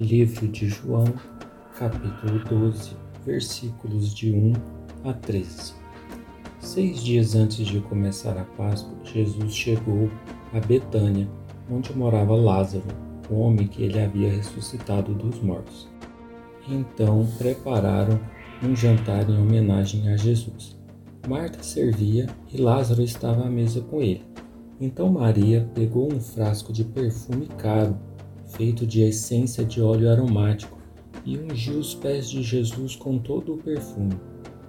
Livro de João, capítulo 12, versículos de 1 a 13. Seis dias antes de começar a Páscoa, Jesus chegou a Betânia, onde morava Lázaro, o homem que ele havia ressuscitado dos mortos. Então prepararam um jantar em homenagem a Jesus. Marta servia e Lázaro estava à mesa com ele. Então Maria pegou um frasco de perfume caro feito de essência de óleo aromático, e ungiu os pés de Jesus com todo o perfume,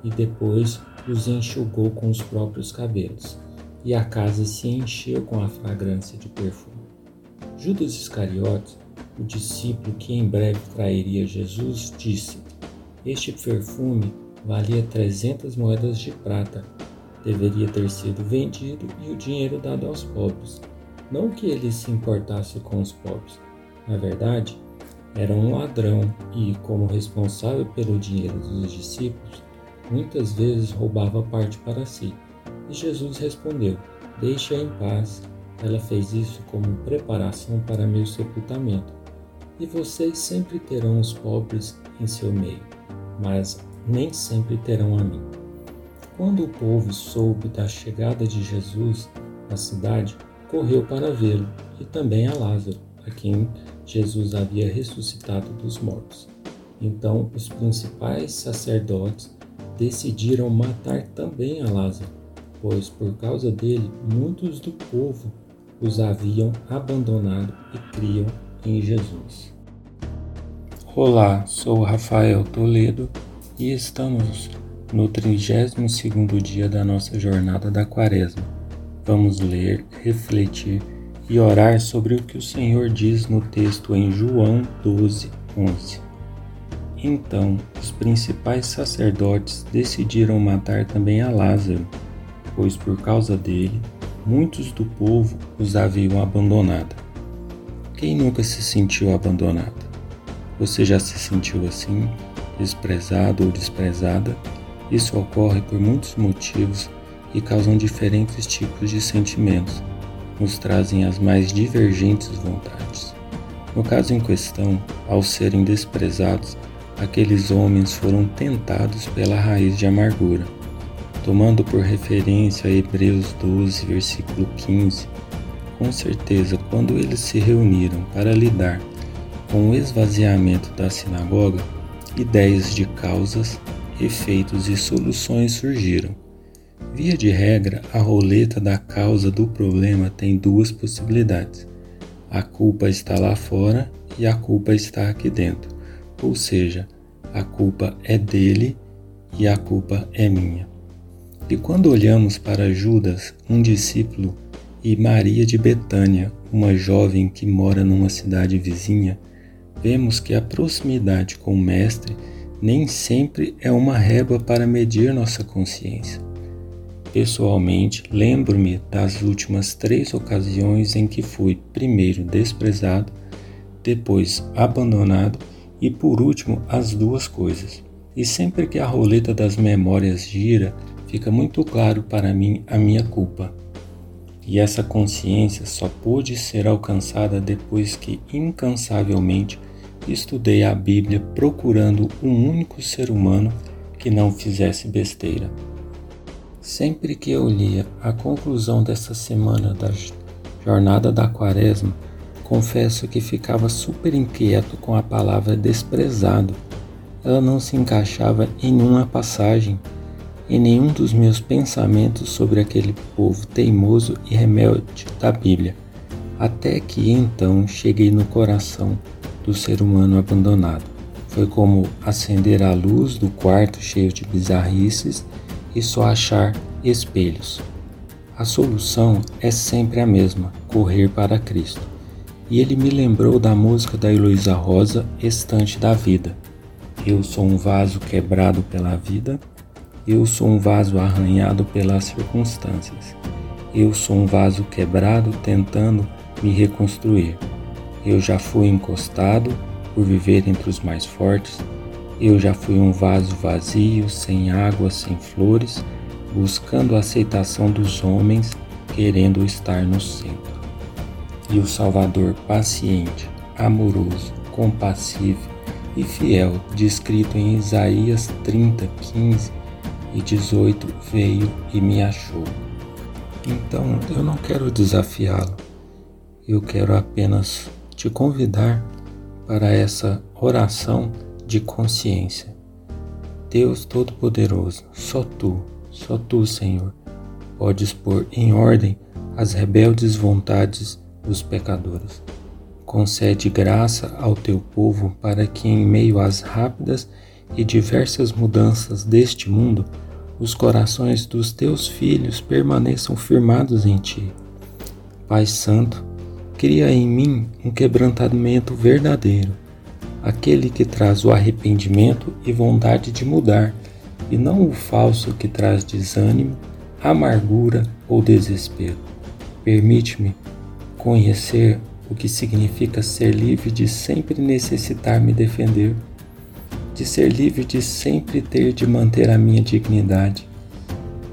e depois os enxugou com os próprios cabelos, e a casa se encheu com a fragrância de perfume. Judas Iscariotes, o discípulo que em breve trairia Jesus, disse: Este perfume valia trezentas moedas de prata. Deveria ter sido vendido e o dinheiro dado aos pobres. Não que ele se importasse com os pobres, na verdade, era um ladrão e, como responsável pelo dinheiro dos discípulos, muitas vezes roubava parte para si. E Jesus respondeu: Deixe-a em paz. Ela fez isso como preparação para meu sepultamento. E vocês sempre terão os pobres em seu meio, mas nem sempre terão a mim. Quando o povo soube da chegada de Jesus à cidade, correu para vê-lo e também a Lázaro, a quem Jesus havia ressuscitado dos mortos. Então os principais sacerdotes decidiram matar também a Lázaro, pois por causa dele muitos do povo os haviam abandonado e criam em Jesus. Olá, sou Rafael Toledo e estamos no 32º dia da nossa jornada da Quaresma. Vamos ler, refletir e orar sobre o que o Senhor diz no texto em João 12, 11. Então os principais sacerdotes decidiram matar também a Lázaro, pois por causa dele muitos do povo os haviam abandonado. Quem nunca se sentiu abandonado? Você já se sentiu assim, desprezado ou desprezada? Isso ocorre por muitos motivos e causam diferentes tipos de sentimentos nos trazem as mais divergentes vontades. No caso em questão, ao serem desprezados, aqueles homens foram tentados pela raiz de amargura. Tomando por referência Hebreus 12, versículo 15, com certeza, quando eles se reuniram para lidar com o esvaziamento da sinagoga, ideias de causas, efeitos e soluções surgiram Via de regra, a roleta da causa do problema tem duas possibilidades. A culpa está lá fora e a culpa está aqui dentro. Ou seja, a culpa é dele e a culpa é minha. E quando olhamos para Judas, um discípulo, e Maria de Betânia, uma jovem que mora numa cidade vizinha, vemos que a proximidade com o Mestre nem sempre é uma régua para medir nossa consciência. Pessoalmente, lembro-me das últimas três ocasiões em que fui primeiro desprezado, depois abandonado e por último as duas coisas. E sempre que a roleta das memórias gira, fica muito claro para mim a minha culpa. E essa consciência só pôde ser alcançada depois que incansavelmente estudei a Bíblia procurando um único ser humano que não fizesse besteira. Sempre que eu lia a conclusão dessa semana da jornada da Quaresma, confesso que ficava super inquieto com a palavra desprezado. Ela não se encaixava em nenhuma passagem, em nenhum dos meus pensamentos sobre aquele povo teimoso e rebelde da Bíblia, até que então cheguei no coração do ser humano abandonado. Foi como acender a luz do quarto cheio de bizarrices e só achar espelhos. A solução é sempre a mesma: correr para Cristo. E ele me lembrou da música da Heloísa Rosa, Estante da Vida. Eu sou um vaso quebrado pela vida, eu sou um vaso arranhado pelas circunstâncias. Eu sou um vaso quebrado tentando me reconstruir. Eu já fui encostado por viver entre os mais fortes eu já fui um vaso vazio, sem água, sem flores, buscando a aceitação dos homens, querendo estar no centro. E o Salvador paciente, amoroso, compassivo e fiel, descrito em Isaías 30, 15 e 18, veio e me achou. Então eu não quero desafiá-lo, eu quero apenas te convidar para essa oração de consciência. Deus Todo-Poderoso, só tu, só tu, Senhor, podes pôr em ordem as rebeldes vontades dos pecadores. Concede graça ao teu povo para que, em meio às rápidas e diversas mudanças deste mundo, os corações dos teus filhos permaneçam firmados em ti. Pai Santo, cria em mim um quebrantamento verdadeiro, aquele que traz o arrependimento e vontade de mudar, e não o falso que traz desânimo, amargura ou desespero. Permite-me conhecer o que significa ser livre de sempre necessitar me defender, de ser livre de sempre ter de manter a minha dignidade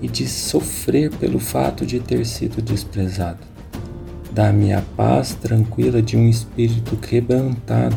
e de sofrer pelo fato de ter sido desprezado. Dá-me a paz tranquila de um espírito quebrantado.